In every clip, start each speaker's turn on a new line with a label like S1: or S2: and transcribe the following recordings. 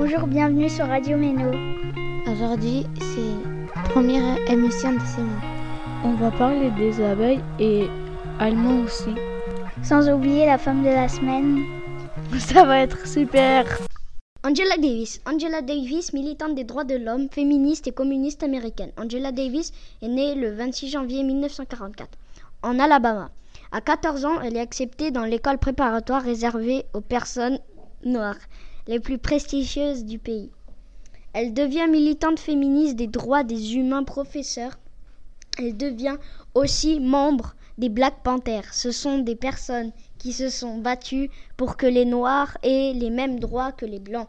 S1: Bonjour, bienvenue sur Radio Méno.
S2: Aujourd'hui, c'est la première émission de ce mois.
S3: On va parler des abeilles et allemand aussi.
S1: Sans oublier la femme de la semaine.
S3: Ça va être super.
S4: Angela Davis. Angela Davis, militante des droits de l'homme, féministe et communiste américaine. Angela Davis est née le 26 janvier 1944 en Alabama. À 14 ans, elle est acceptée dans l'école préparatoire réservée aux personnes noires, les plus prestigieuses du pays. Elle devient militante féministe des droits des humains professeurs. Elle devient aussi membre des Black Panthers. Ce sont des personnes qui se sont battues pour que les Noirs aient les mêmes droits que les Blancs.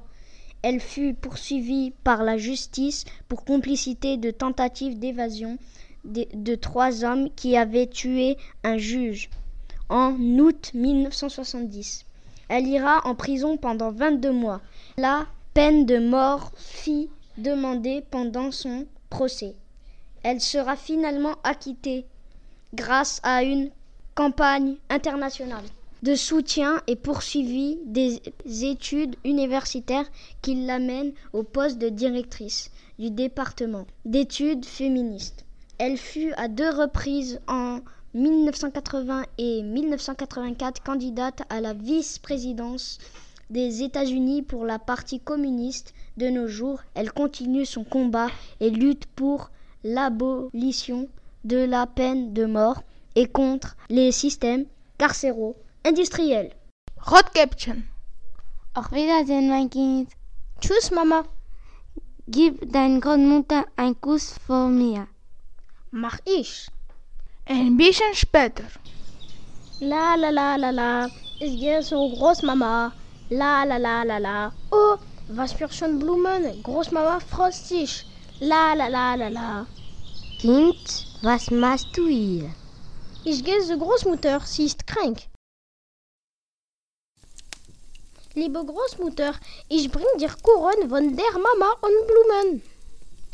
S4: Elle fut poursuivie par la justice pour complicité de tentative d'évasion de, de, trois hommes qui avaient tué un juge en août 1970. Elle ira en prison pendant 22 mois. La peine de mort fut demandée pendant son procès. Elle sera finalement acquittée grâce à une campagne internationale de soutien et poursuivie des études universitaires qui l'amènent au poste de directrice du département d'études féministes. Elle fut à deux reprises en 1980 et 1984 candidate à la vice-présidence des États-Unis pour la partie communiste. De nos jours, elle continue son combat et lutte pour l'abolition de la peine de mort et contre les systèmes carcéraux industriels.
S3: Rotkäppchen.
S2: Auf Wiedersehen, mein Kind.
S4: Tschüss, Mama.
S2: Gib deiner Großmutter einen Kuss von mir.
S4: Mach ich.
S3: Ein bisschen später.
S4: La la la la la. Ich gehe zur Großmama. La la la la la. Oh, was für schön Blumen. Großmama freut sich. La la la la la.
S2: Kind, was machst du hier?
S4: Ich gehe zur Großmutter, sie ist krank. Liebe Großmutter, ich bring dir Kuchen von der Mama und Blumen.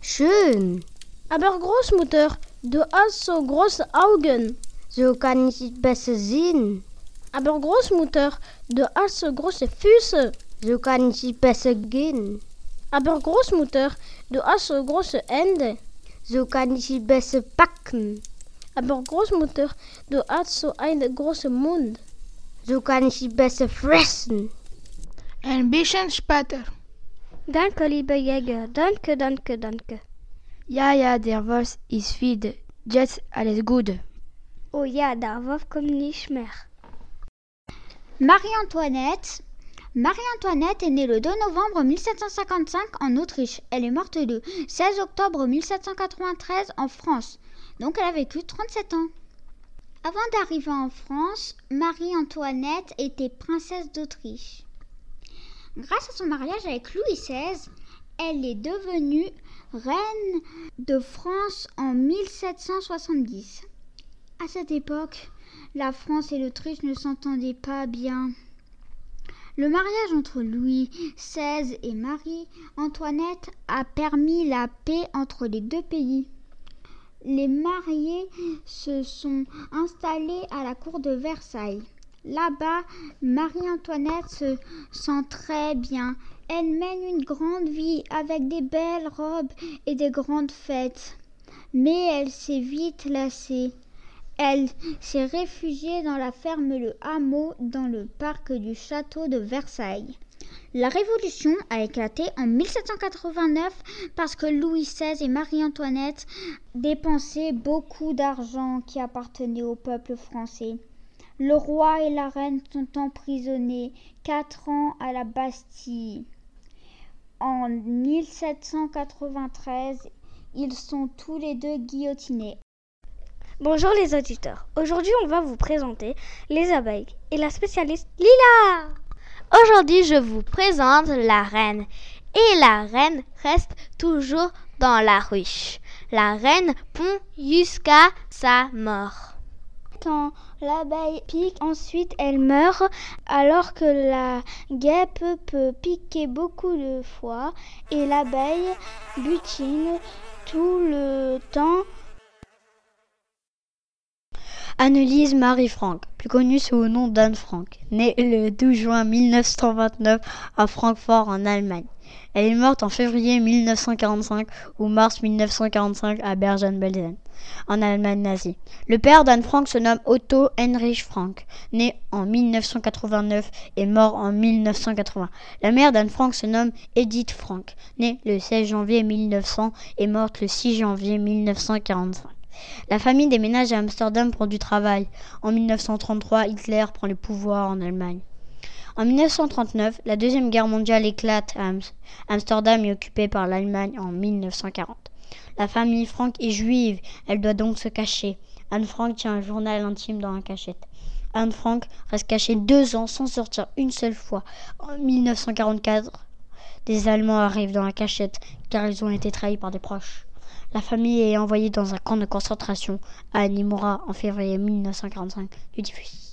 S2: Schön.
S4: Aber Großmutter, du hast so große Augen.
S2: So kann ich besser sehen.
S4: Aber Großmutter, du hast so große Füße.
S2: So kann ich besser gehen.
S4: Aber Großmutter, du hast so große Hände.
S2: So kann ich besser packen.
S4: Aber Großmutter, du hast so einen großen Mund.
S2: So kann ich besser fressen.
S3: Ein bisschen später.
S4: Danke, lieber Jäger. Danke, danke, danke.
S3: Ja, ja, der Wolf ist wieder. Jetzt alles Gute.
S4: Oh ja, der Wolf kommt nicht mehr.
S1: Marie-Antoinette. Marie-Antoinette est née le 2 novembre 1755 en Autriche. Elle est morte le 16 octobre 1793 en France. Donc elle a vécu 37 ans. Avant d'arriver en France, Marie-Antoinette était princesse d'Autriche. Grâce à son mariage avec Louis XVI, elle est devenue reine de France en 1770. À cette époque, la France et l'Autriche ne s'entendaient pas bien. Le mariage entre Louis XVI et Marie-Antoinette a permis la paix entre les deux pays. Les mariés se sont installés à la cour de Versailles. Là-bas, Marie-Antoinette se sent très bien. Elle mène une grande vie avec des belles robes et des grandes fêtes. Mais elle s'est vite lassée. Elle s'est réfugiée dans la ferme Le Hameau dans le parc du château de Versailles. La Révolution a éclaté en 1789 parce que Louis XVI et Marie-Antoinette dépensaient beaucoup d'argent qui appartenait au peuple français. Le roi et la reine sont emprisonnés quatre ans à la Bastille. En 1793, ils sont tous les deux guillotinés.
S4: Bonjour les auditeurs. Aujourd'hui, on va vous présenter les abeilles et la spécialiste Lila.
S2: Aujourd'hui, je vous présente la reine. Et la reine reste toujours dans la ruche. La reine pond jusqu'à sa mort.
S1: L'abeille pique, ensuite elle meurt, alors que la guêpe peut piquer beaucoup de fois et l'abeille butine tout le temps
S3: Annelise Marie Frank, plus connue sous le nom d'Anne Frank, née le 12 juin 1929 à Francfort en Allemagne. Elle est morte en février 1945 ou mars 1945 à Bergen-Belsen, en Allemagne nazie. Le père d'Anne Frank se nomme Otto Heinrich Frank, né en 1989 et mort en 1980. La mère d'Anne Frank se nomme Edith Frank, née le 16 janvier 1900 et morte le 6 janvier 1945. La famille déménage à Amsterdam pour du travail. En 1933, Hitler prend le pouvoir en Allemagne. En 1939, la Deuxième Guerre mondiale éclate à Amsterdam est occupée par l'Allemagne en 1940. La famille Frank est juive, elle doit donc se cacher. Anne Frank tient un journal intime dans la cachette. Anne Frank reste cachée deux ans sans sortir une seule fois. En 1944, des Allemands arrivent dans la cachette car ils ont été trahis par des proches. La famille est envoyée dans un camp de concentration à Animora en février 1945 du diffus.